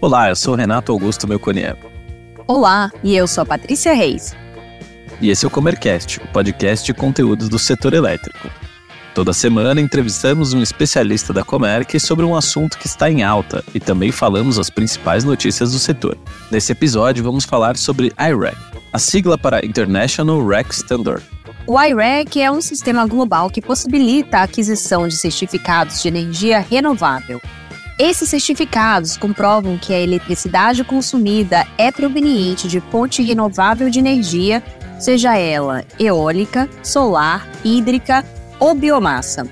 Olá, eu sou Renato Augusto Melconian. Olá, e eu sou a Patrícia Reis. E esse é o Comercast, o podcast de conteúdos do setor elétrico. Toda semana entrevistamos um especialista da Comerc sobre um assunto que está em alta e também falamos as principais notícias do setor. Nesse episódio vamos falar sobre IREC, a sigla para International REC Standard. O IREC é um sistema global que possibilita a aquisição de certificados de energia renovável esses certificados comprovam que a eletricidade consumida é proveniente de fonte renovável de energia, seja ela eólica, solar, hídrica ou biomassa.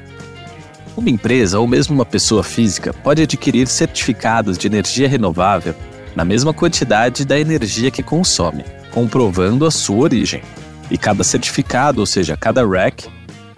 Uma empresa ou mesmo uma pessoa física pode adquirir certificados de energia renovável na mesma quantidade da energia que consome, comprovando a sua origem. E cada certificado, ou seja, cada REC,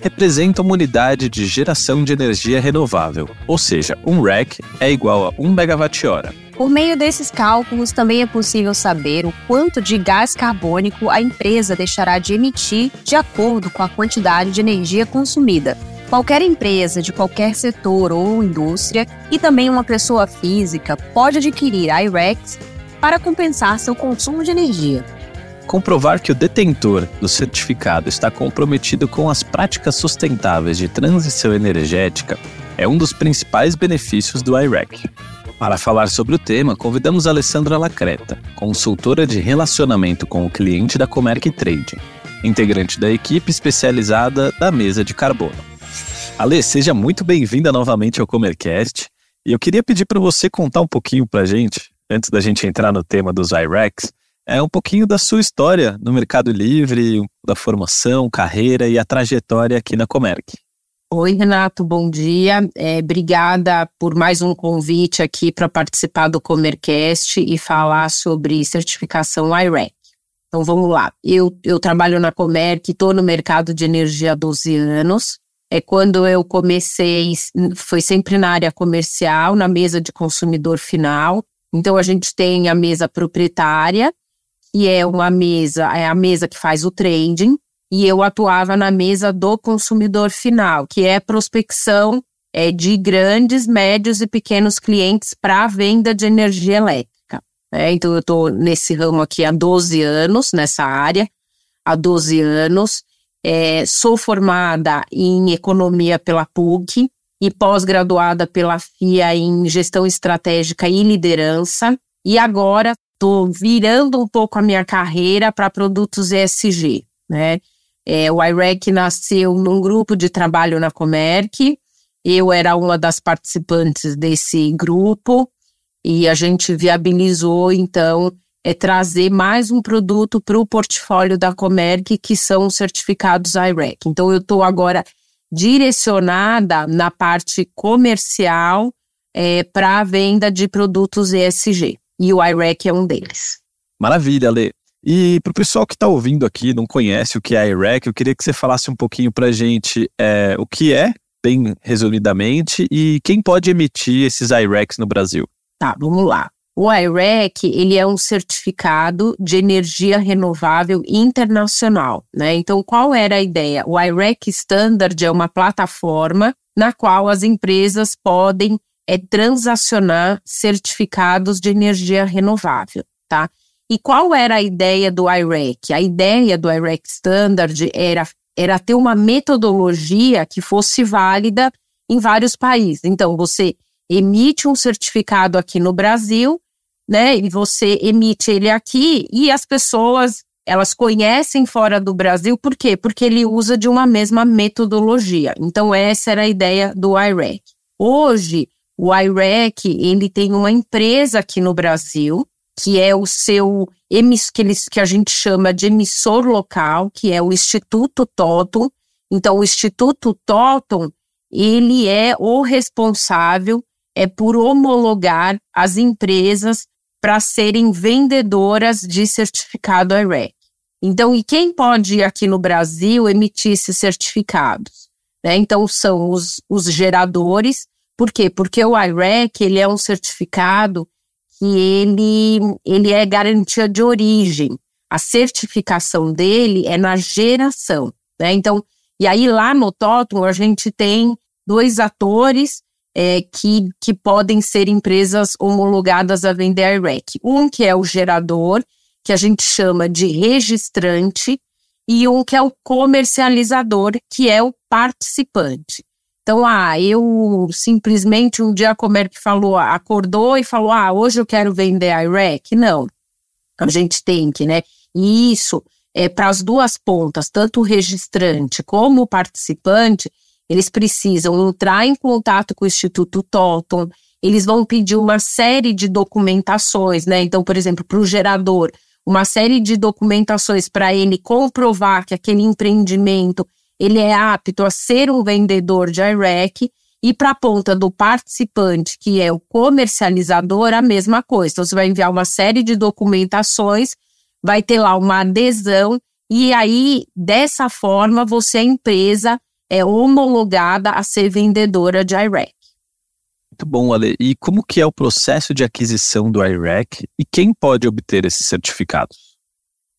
representa uma unidade de geração de energia renovável, ou seja, um REC é igual a 1 megawatt-hora. Por meio desses cálculos, também é possível saber o quanto de gás carbônico a empresa deixará de emitir de acordo com a quantidade de energia consumida. Qualquer empresa de qualquer setor ou indústria e também uma pessoa física pode adquirir IRECs para compensar seu consumo de energia. Comprovar que o detentor do certificado está comprometido com as práticas sustentáveis de transição energética é um dos principais benefícios do IREC. Para falar sobre o tema, convidamos a Alessandra Lacreta, consultora de relacionamento com o cliente da Comerc Trading, integrante da equipe especializada da mesa de carbono. Ale, seja muito bem-vinda novamente ao Comercast. E eu queria pedir para você contar um pouquinho para a gente, antes da gente entrar no tema dos IRECs, é um pouquinho da sua história no Mercado Livre, da formação, carreira e a trajetória aqui na Comerc. Oi, Renato, bom dia. É, obrigada por mais um convite aqui para participar do Comercast e falar sobre certificação IREC. Então vamos lá. Eu, eu trabalho na Comerc, estou no mercado de energia há 12 anos. É quando eu comecei, foi sempre na área comercial, na mesa de consumidor final. Então a gente tem a mesa proprietária, que é uma mesa, é a mesa que faz o trading, e eu atuava na mesa do consumidor final, que é prospecção é, de grandes, médios e pequenos clientes para a venda de energia elétrica. É, então, eu estou nesse ramo aqui há 12 anos, nessa área, há 12 anos. É, sou formada em economia pela PUC e pós-graduada pela FIA em gestão estratégica e liderança. E agora estou virando um pouco a minha carreira para produtos ESG, né? É, o IREC nasceu num grupo de trabalho na Comerc, eu era uma das participantes desse grupo e a gente viabilizou, então, é trazer mais um produto para o portfólio da Comerc, que são os certificados IREC. Então, eu estou agora direcionada na parte comercial é, para a venda de produtos ESG e o IREC é um deles. Maravilha, Lê. E para o pessoal que está ouvindo aqui, não conhece o que é a IREC, eu queria que você falasse um pouquinho para a gente é, o que é, bem resumidamente, e quem pode emitir esses IRECs no Brasil. Tá, vamos lá. O IREC, ele é um certificado de energia renovável internacional, né? Então, qual era a ideia? O IREC Standard é uma plataforma na qual as empresas podem é transacionar certificados de energia renovável, tá? E qual era a ideia do IREC? A ideia do IREC Standard era, era ter uma metodologia que fosse válida em vários países. Então, você emite um certificado aqui no Brasil, né? E você emite ele aqui e as pessoas elas conhecem fora do Brasil, por quê? Porque ele usa de uma mesma metodologia. Então, essa era a ideia do IREC. Hoje, o IREC, ele tem uma empresa aqui no Brasil, que é o seu que, eles, que a gente chama de emissor local, que é o Instituto Toton. Então, o Instituto Toton, ele é o responsável é por homologar as empresas para serem vendedoras de certificado IREC. Então, e quem pode aqui no Brasil emitir esses certificados? Né? Então, são os, os geradores, por quê? Porque o IREC ele é um certificado que ele, ele é garantia de origem. A certificação dele é na geração, né? Então, e aí lá no Totum a gente tem dois atores é, que, que podem ser empresas homologadas a vender IREC. Um que é o gerador, que a gente chama de registrante, e um que é o comercializador, que é o participante. Então, ah, eu simplesmente um dia é que falou, acordou e falou, ah, hoje eu quero vender IREC. Não, a gente tem que, né? E isso é para as duas pontas, tanto o registrante como o participante, eles precisam entrar em contato com o Instituto Toton, eles vão pedir uma série de documentações, né? Então, por exemplo, para o gerador, uma série de documentações para ele comprovar que aquele empreendimento ele é apto a ser um vendedor de IREC e para a ponta do participante, que é o comercializador, a mesma coisa. Então, você vai enviar uma série de documentações, vai ter lá uma adesão, e aí, dessa forma, você, a empresa, é homologada a ser vendedora de IREC. Muito bom, Ale. E como que é o processo de aquisição do IREC e quem pode obter esses certificados?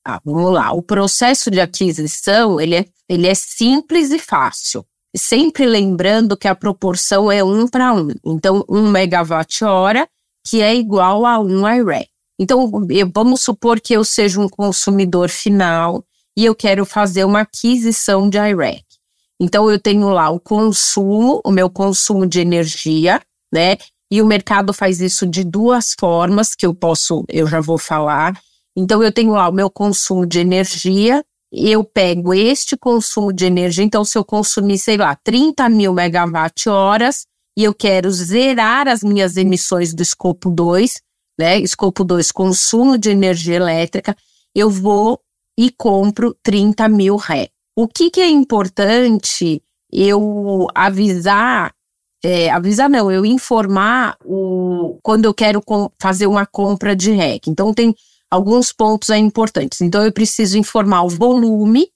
Ah, vamos lá. O processo de aquisição, ele é, ele é simples e fácil. Sempre lembrando que a proporção é um para um. Então, um megawatt-hora, que é igual a um IREC. Então, eu, vamos supor que eu seja um consumidor final e eu quero fazer uma aquisição de IREC. Então, eu tenho lá o consumo, o meu consumo de energia, né? E o mercado faz isso de duas formas, que eu posso, eu já vou falar. Então, eu tenho lá o meu consumo de energia, eu pego este consumo de energia, então, se eu consumir, sei lá, 30 mil megawatt-horas, e eu quero zerar as minhas emissões do escopo 2, né? Escopo 2, consumo de energia elétrica, eu vou e compro 30 mil ré. O que, que é importante eu avisar, é, avisar não, eu informar o, quando eu quero fazer uma compra de REC. Então, tem alguns pontos aí importantes. Então, eu preciso informar o volume,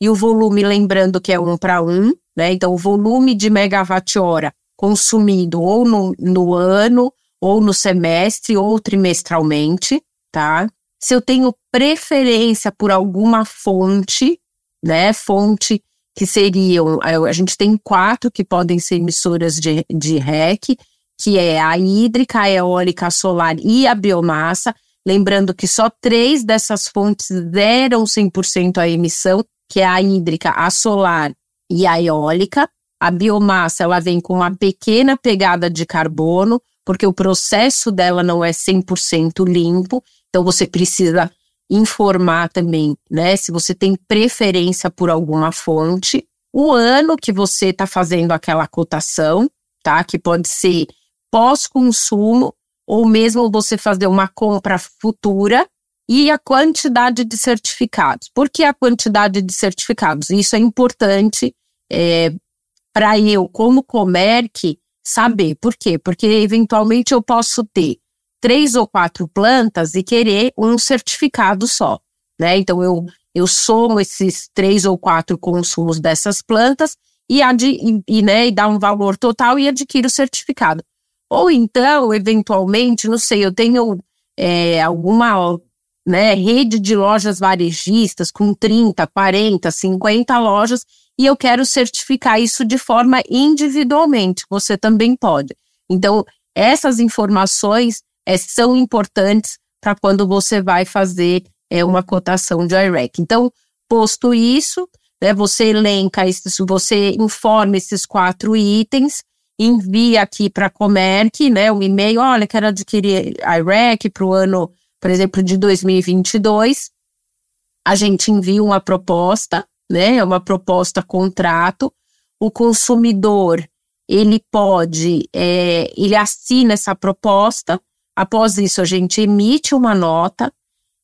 e o volume, lembrando que é um para um, né? Então, o volume de megawatt-hora consumido ou no, no ano, ou no semestre, ou trimestralmente, tá? Se eu tenho preferência por alguma fonte, né, fonte que seriam, a gente tem quatro que podem ser emissoras de, de REC, que é a hídrica, a eólica, a solar e a biomassa. Lembrando que só três dessas fontes deram 100% a emissão, que é a hídrica, a solar e a eólica. A biomassa, ela vem com uma pequena pegada de carbono, porque o processo dela não é 100% limpo, então você precisa informar também, né? Se você tem preferência por alguma fonte, o ano que você está fazendo aquela cotação, tá? Que pode ser pós-consumo ou mesmo você fazer uma compra futura e a quantidade de certificados. Por que a quantidade de certificados? Isso é importante é, para eu, como Comerc, saber. Por quê? Porque eventualmente eu posso ter três ou quatro plantas e querer um certificado só, né? Então eu eu somo esses três ou quatro consumos dessas plantas e, e, né, e dá um valor total e adquiro o certificado. Ou então, eventualmente, não sei, eu tenho é, alguma né, rede de lojas varejistas com 30, 40, 50 lojas e eu quero certificar isso de forma individualmente. Você também pode. Então, essas informações é, são importantes para quando você vai fazer é, uma cotação de IREC. Então, posto isso, né, você elenca, esses, você informa esses quatro itens, envia aqui para a Comerc, né, um e-mail, olha, quero adquirir IREC para o ano, por exemplo, de 2022. A gente envia uma proposta, né, uma proposta contrato. O consumidor, ele pode, é, ele assina essa proposta, Após isso, a gente emite uma nota,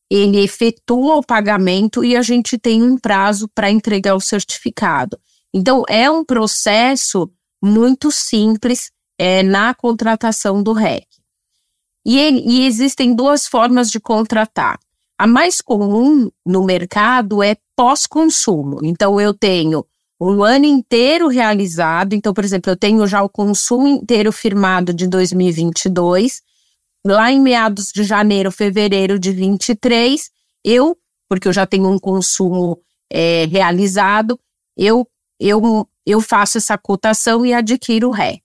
ele efetua o pagamento e a gente tem um prazo para entregar o certificado. Então, é um processo muito simples é, na contratação do REC. E, e existem duas formas de contratar. A mais comum no mercado é pós-consumo. Então, eu tenho um ano inteiro realizado. Então, por exemplo, eu tenho já o consumo inteiro firmado de 2022 lá em meados de janeiro, fevereiro de 23, eu, porque eu já tenho um consumo é, realizado, eu, eu, eu faço essa cotação e adquiro o REC.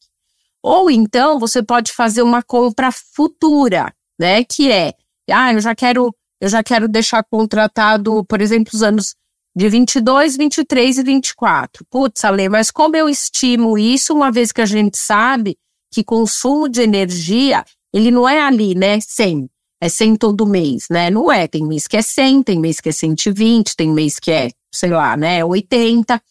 Ou então você pode fazer uma compra futura, né? Que é, ah, eu já quero, eu já quero deixar contratado, por exemplo, os anos de 22, 23 e 24. Putz, Ale, mas como eu estimo isso, uma vez que a gente sabe que consumo de energia, ele não é ali, né, 100, é 100 todo mês, né? Não é, tem mês que é 100, tem mês que é 120, tem mês que é, sei lá, né, 80.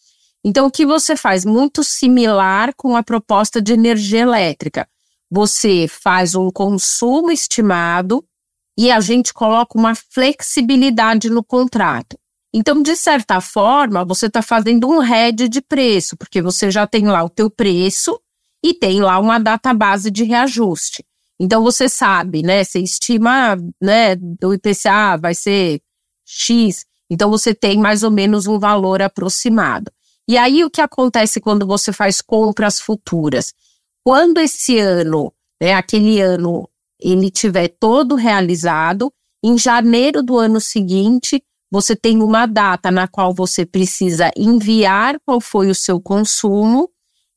Então, o que você faz? Muito similar com a proposta de energia elétrica. Você faz um consumo estimado e a gente coloca uma flexibilidade no contrato. Então, de certa forma, você está fazendo um head de preço, porque você já tem lá o teu preço e tem lá uma data base de reajuste. Então, você sabe, né? Você estima, né? O IPCA vai ser X. Então, você tem mais ou menos um valor aproximado. E aí, o que acontece quando você faz compras futuras? Quando esse ano, né, aquele ano, ele tiver todo realizado, em janeiro do ano seguinte, você tem uma data na qual você precisa enviar qual foi o seu consumo,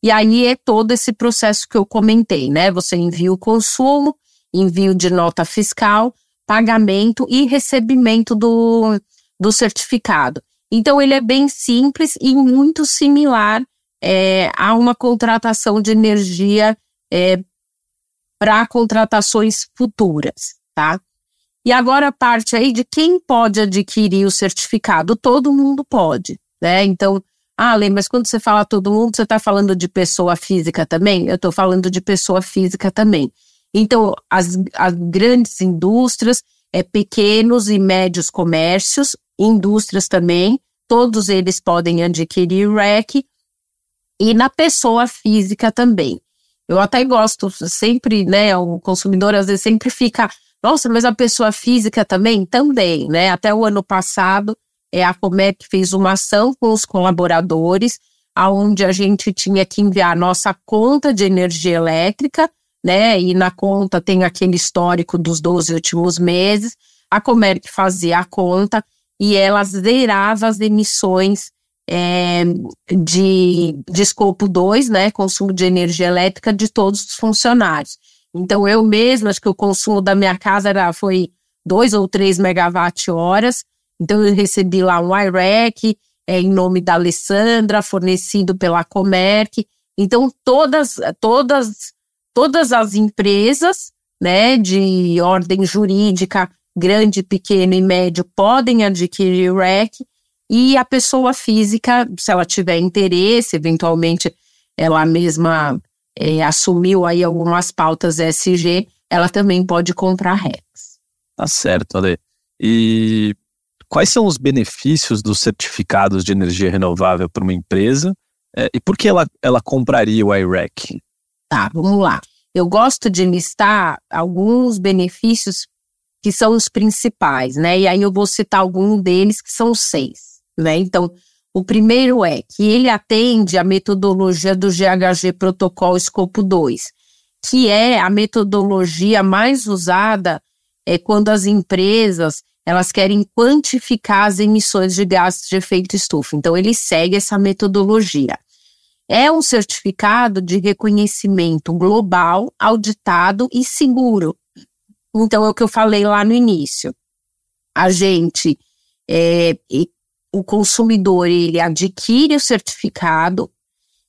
e aí é todo esse processo que eu comentei, né? Você envia o consumo, envio de nota fiscal, pagamento e recebimento do, do certificado. Então, ele é bem simples e muito similar é, a uma contratação de energia é, para contratações futuras, tá? E agora a parte aí de quem pode adquirir o certificado. Todo mundo pode, né? Então, ah, mas quando você fala todo mundo, você está falando de pessoa física também? Eu estou falando de pessoa física também. Então, as, as grandes indústrias, é, pequenos e médios comércios, indústrias também, todos eles podem adquirir REC e na pessoa física também. Eu até gosto, sempre, né, o consumidor às vezes sempre fica, nossa, mas a pessoa física também? Também, né? Até o ano passado, é, a Comerc fez uma ação com os colaboradores, aonde a gente tinha que enviar nossa conta de energia elétrica, né? E na conta tem aquele histórico dos 12 últimos meses. A Comerc fazia a conta e ela zerava as emissões é, de, de escopo 2, né, consumo de energia elétrica de todos os funcionários. Então, eu mesma, acho que o consumo da minha casa era, foi 2 ou 3 megawatt-horas, então eu recebi lá um IREC, é, em nome da Alessandra, fornecido pela Comerc. Então, todas, todas, todas as empresas né, de ordem jurídica, grande, pequeno e médio, podem adquirir REC e a pessoa física, se ela tiver interesse, eventualmente ela mesma é, assumiu aí algumas pautas SG, ela também pode comprar REX. Tá certo, Ale. E quais são os benefícios dos certificados de energia renovável para uma empresa é, e por que ela, ela compraria o IREC? Tá, vamos lá. Eu gosto de listar alguns benefícios que são os principais, né? E aí eu vou citar algum deles, que são seis, né? Então, o primeiro é que ele atende a metodologia do GHG Protocolo Escopo 2, que é a metodologia mais usada é, quando as empresas elas querem quantificar as emissões de gases de efeito estufa. Então, ele segue essa metodologia. É um certificado de reconhecimento global, auditado e seguro, então, é o que eu falei lá no início. A gente, é, o consumidor, ele adquire o certificado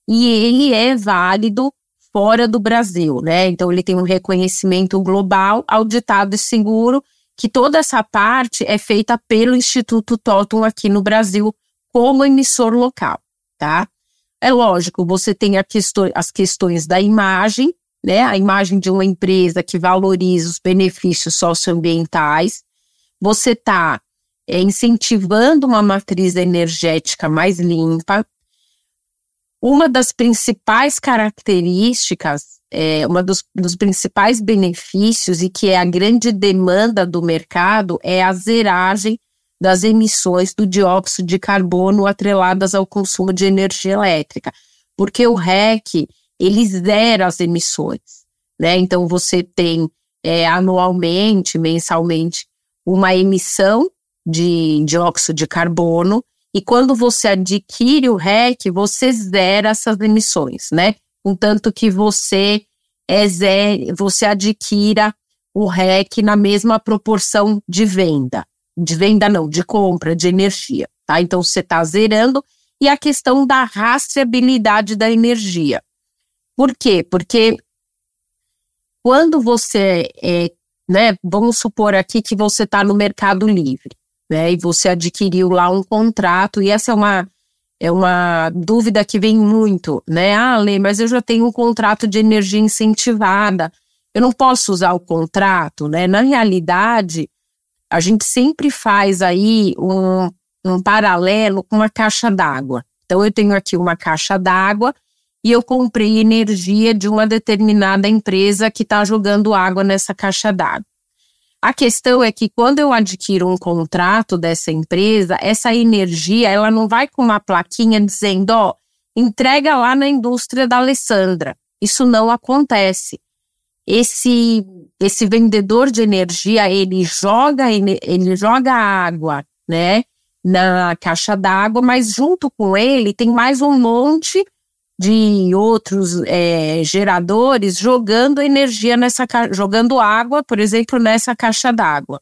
e ele é válido fora do Brasil, né? Então, ele tem um reconhecimento global, auditado e seguro, que toda essa parte é feita pelo Instituto Totum aqui no Brasil, como emissor local, tá? É lógico, você tem as questões da imagem, né, a imagem de uma empresa que valoriza os benefícios socioambientais, você está é, incentivando uma matriz energética mais limpa. Uma das principais características, é, uma dos, dos principais benefícios e que é a grande demanda do mercado é a zeragem das emissões do dióxido de carbono atreladas ao consumo de energia elétrica, porque o REC ele zera as emissões, né? Então você tem é, anualmente, mensalmente, uma emissão de dióxido de carbono. E quando você adquire o REC, você zera essas emissões, né? Contanto que você é zero, você adquira o REC na mesma proporção de venda. De venda não, de compra de energia, tá? Então você está zerando. E a questão da rastreabilidade da energia. Por quê? Porque quando você é, né, vamos supor aqui que você está no Mercado Livre, né, e você adquiriu lá um contrato, e essa é uma, é uma dúvida que vem muito, né, ah, Lê, mas eu já tenho um contrato de energia incentivada, eu não posso usar o contrato, né, na realidade, a gente sempre faz aí um, um paralelo com a caixa d'água. Então, eu tenho aqui uma caixa d'água, e eu comprei energia de uma determinada empresa que está jogando água nessa caixa d'água. A questão é que quando eu adquiro um contrato dessa empresa, essa energia ela não vai com uma plaquinha dizendo, ó, entrega lá na indústria da Alessandra. Isso não acontece. Esse esse vendedor de energia, ele joga ele joga água, né, na caixa d'água, mas junto com ele tem mais um monte de outros é, geradores jogando energia nessa jogando água, por exemplo, nessa caixa d'água.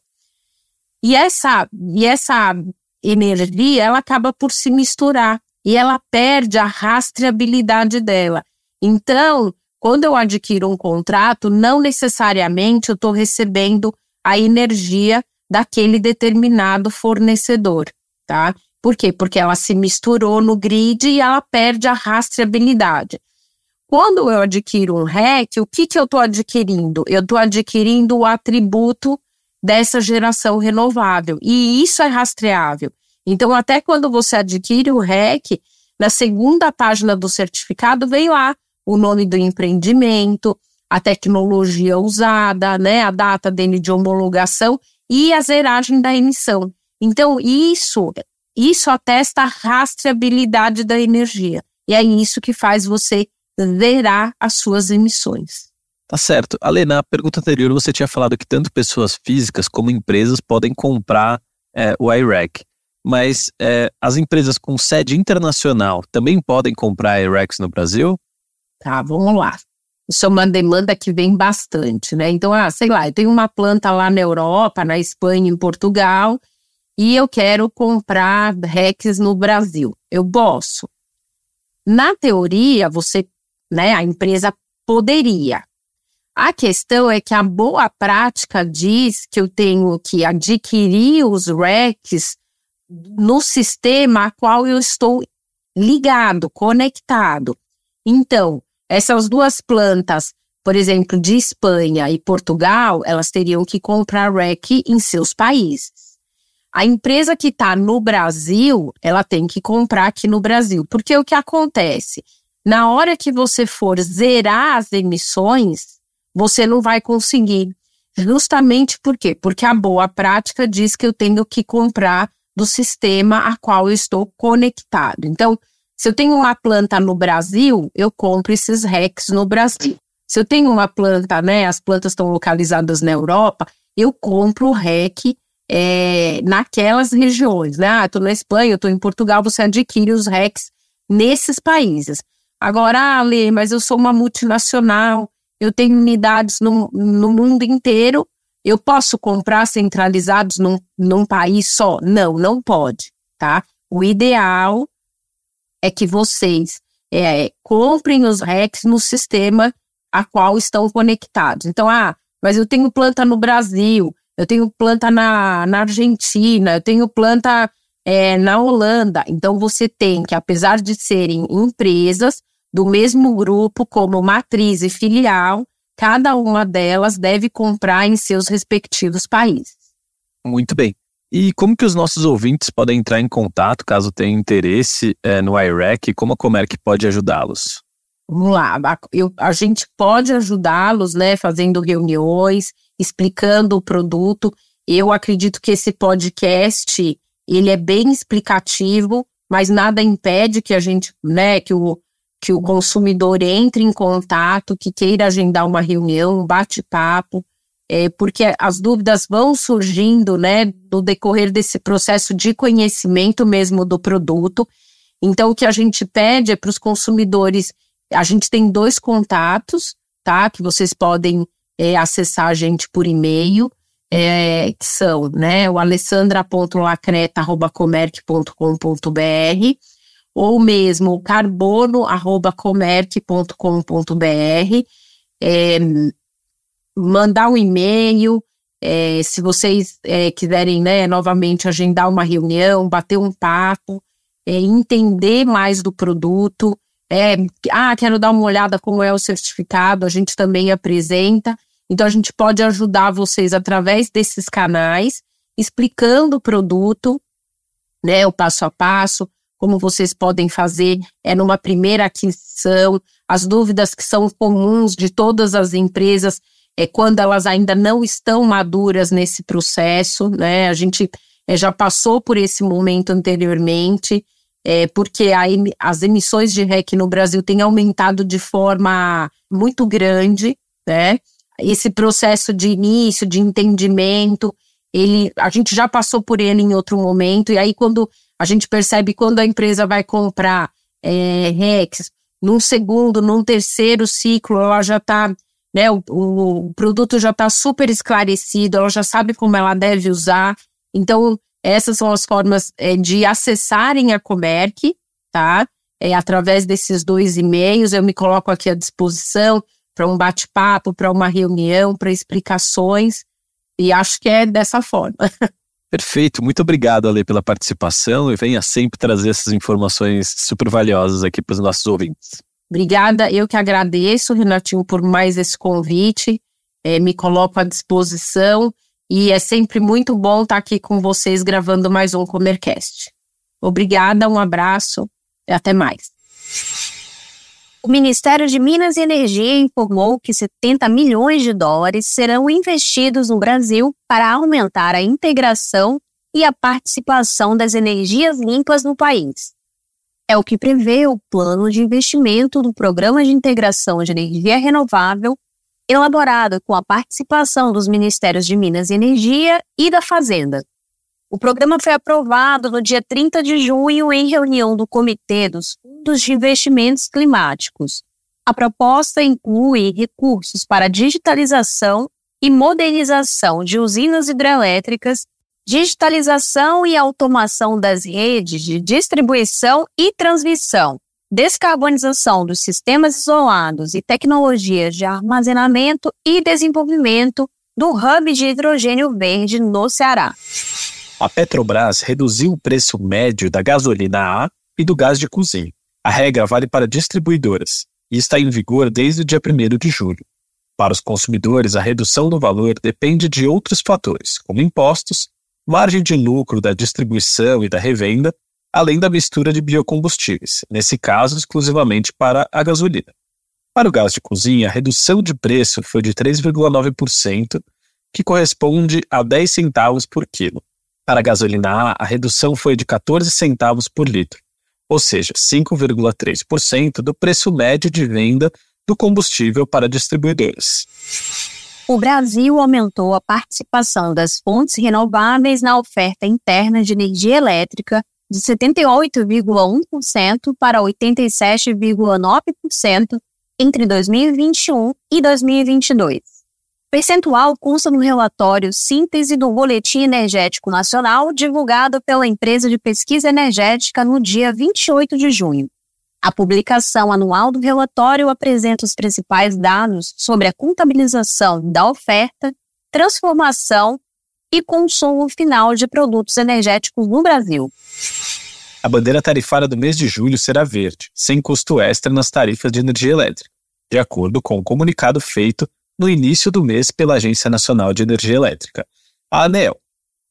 E essa e essa energia ela acaba por se misturar e ela perde a rastreabilidade dela. Então, quando eu adquiro um contrato, não necessariamente eu estou recebendo a energia daquele determinado fornecedor, tá? Por quê? Porque ela se misturou no grid e ela perde a rastreabilidade. Quando eu adquiro um REC, o que, que eu estou adquirindo? Eu estou adquirindo o atributo dessa geração renovável. E isso é rastreável. Então, até quando você adquire o REC, na segunda página do certificado vem lá o nome do empreendimento, a tecnologia usada, né, a data dele de homologação e a zeragem da emissão. Então, isso isso atesta a rastreabilidade da energia. E é isso que faz você zerar as suas emissões. Tá certo. Ale, na pergunta anterior você tinha falado que tanto pessoas físicas como empresas podem comprar é, o IREC. Mas é, as empresas com sede internacional também podem comprar IRECs no Brasil? Tá, vamos lá. Isso é uma demanda que vem bastante, né? Então, ah, sei lá, eu tenho uma planta lá na Europa, na Espanha, em Portugal, e eu quero comprar RECs no Brasil. Eu posso. Na teoria, você, né, a empresa poderia. A questão é que a boa prática diz que eu tenho que adquirir os RECs no sistema a qual eu estou ligado, conectado. Então, essas duas plantas, por exemplo, de Espanha e Portugal, elas teriam que comprar REC em seus países. A empresa que está no Brasil, ela tem que comprar aqui no Brasil. Porque o que acontece? Na hora que você for zerar as emissões, você não vai conseguir. Justamente por quê? Porque a boa prática diz que eu tenho que comprar do sistema a qual eu estou conectado. Então, se eu tenho uma planta no Brasil, eu compro esses RECs no Brasil. Se eu tenho uma planta, né, as plantas estão localizadas na Europa, eu compro o REC é, naquelas regiões, né? Ah, estou na Espanha, estou em Portugal, você adquire os RECs nesses países. Agora, Lê, mas eu sou uma multinacional, eu tenho unidades no, no mundo inteiro, eu posso comprar centralizados num, num país só? Não, não pode, tá? O ideal é que vocês é, comprem os RECs no sistema a qual estão conectados. Então, ah, mas eu tenho planta no Brasil, eu tenho planta na, na Argentina, eu tenho planta é, na Holanda. Então, você tem que, apesar de serem empresas do mesmo grupo, como matriz e filial, cada uma delas deve comprar em seus respectivos países. Muito bem. E como que os nossos ouvintes podem entrar em contato caso tenham interesse é, no IREC como a Comerc pode ajudá-los? Vamos lá, eu, a gente pode ajudá-los, né, fazendo reuniões, explicando o produto. Eu acredito que esse podcast ele é bem explicativo, mas nada impede que a gente, né, que o, que o consumidor entre em contato, que queira agendar uma reunião, um bate-papo. é, porque as dúvidas vão surgindo, né, no decorrer desse processo de conhecimento mesmo do produto. Então, o que a gente pede é para os consumidores, a gente tem dois contatos, tá, que vocês podem é, acessar a gente por e-mail, é, que são, né, o alessandra.lacreta.comerc.com.br ou mesmo o carbono.comerc.com.br, é, mandar um e-mail, é, se vocês é, quiserem né, novamente agendar uma reunião, bater um papo, é, entender mais do produto, é, ah, quero dar uma olhada como é o certificado, a gente também apresenta. Então, a gente pode ajudar vocês através desses canais, explicando o produto, né, o passo a passo, como vocês podem fazer é numa primeira aquisição, as dúvidas que são comuns de todas as empresas é quando elas ainda não estão maduras nesse processo, né? A gente é, já passou por esse momento anteriormente, é, porque a, as emissões de REC no Brasil têm aumentado de forma muito grande, né? Esse processo de início, de entendimento, ele, a gente já passou por ele em outro momento, e aí quando a gente percebe quando a empresa vai comprar é, REX, num segundo, num terceiro ciclo, ela já está, né, o, o, produto já está super esclarecido, ela já sabe como ela deve usar. Então, essas são as formas é, de acessarem a Comerc, tá? É, através desses dois e-mails, eu me coloco aqui à disposição para um bate-papo, para uma reunião, para explicações, e acho que é dessa forma. Perfeito, muito obrigado, Ale, pela participação e venha sempre trazer essas informações super valiosas aqui para os nossos ouvintes. Obrigada, eu que agradeço, Renatinho, por mais esse convite, é, me coloco à disposição e é sempre muito bom estar aqui com vocês gravando mais um Comercast. Obrigada, um abraço e até mais. O Ministério de Minas e Energia informou que 70 milhões de dólares serão investidos no Brasil para aumentar a integração e a participação das energias limpas no país. É o que prevê o plano de investimento do Programa de Integração de Energia Renovável, elaborado com a participação dos Ministérios de Minas e Energia e da Fazenda. O programa foi aprovado no dia 30 de junho em reunião do Comitê dos Fundos de Investimentos Climáticos. A proposta inclui recursos para digitalização e modernização de usinas hidrelétricas, digitalização e automação das redes de distribuição e transmissão, descarbonização dos sistemas isolados e tecnologias de armazenamento e desenvolvimento do hub de hidrogênio verde no Ceará. A Petrobras reduziu o preço médio da gasolina A e do gás de cozinha. A regra vale para distribuidoras e está em vigor desde o dia 1 de julho. Para os consumidores, a redução do valor depende de outros fatores, como impostos, margem de lucro da distribuição e da revenda, além da mistura de biocombustíveis, nesse caso exclusivamente para a gasolina. Para o gás de cozinha, a redução de preço foi de 3,9%, que corresponde a 10 centavos por quilo. Para a gasolina A, a redução foi de 14 centavos por litro, ou seja, 5,3% do preço médio de venda do combustível para distribuidoras. O Brasil aumentou a participação das fontes renováveis na oferta interna de energia elétrica de 78,1% para 87,9% entre 2021 e 2022 percentual consta no relatório Síntese do Boletim Energético Nacional, divulgado pela empresa de pesquisa energética no dia 28 de junho. A publicação anual do relatório apresenta os principais dados sobre a contabilização da oferta, transformação e consumo final de produtos energéticos no Brasil. A bandeira tarifária do mês de julho será verde, sem custo extra nas tarifas de energia elétrica, de acordo com o comunicado feito no início do mês pela Agência Nacional de Energia Elétrica, a ANEEL.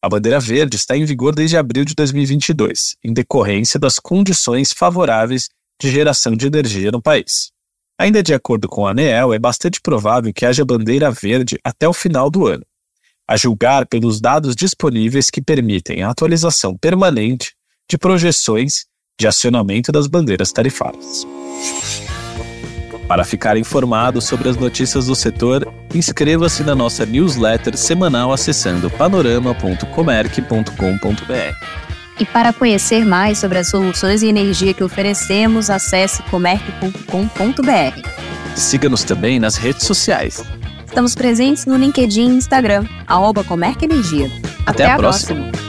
A bandeira verde está em vigor desde abril de 2022, em decorrência das condições favoráveis de geração de energia no país. Ainda de acordo com a ANEEL, é bastante provável que haja bandeira verde até o final do ano, a julgar pelos dados disponíveis que permitem a atualização permanente de projeções de acionamento das bandeiras tarifárias. Para ficar informado sobre as notícias do setor, inscreva-se na nossa newsletter semanal acessando panorama.comerc.com.br. E para conhecer mais sobre as soluções e energia que oferecemos, acesse comerc.com.br. Siga-nos também nas redes sociais. Estamos presentes no LinkedIn e Instagram, arroba Comerc Energia. Até, Até a, próxima. próxima.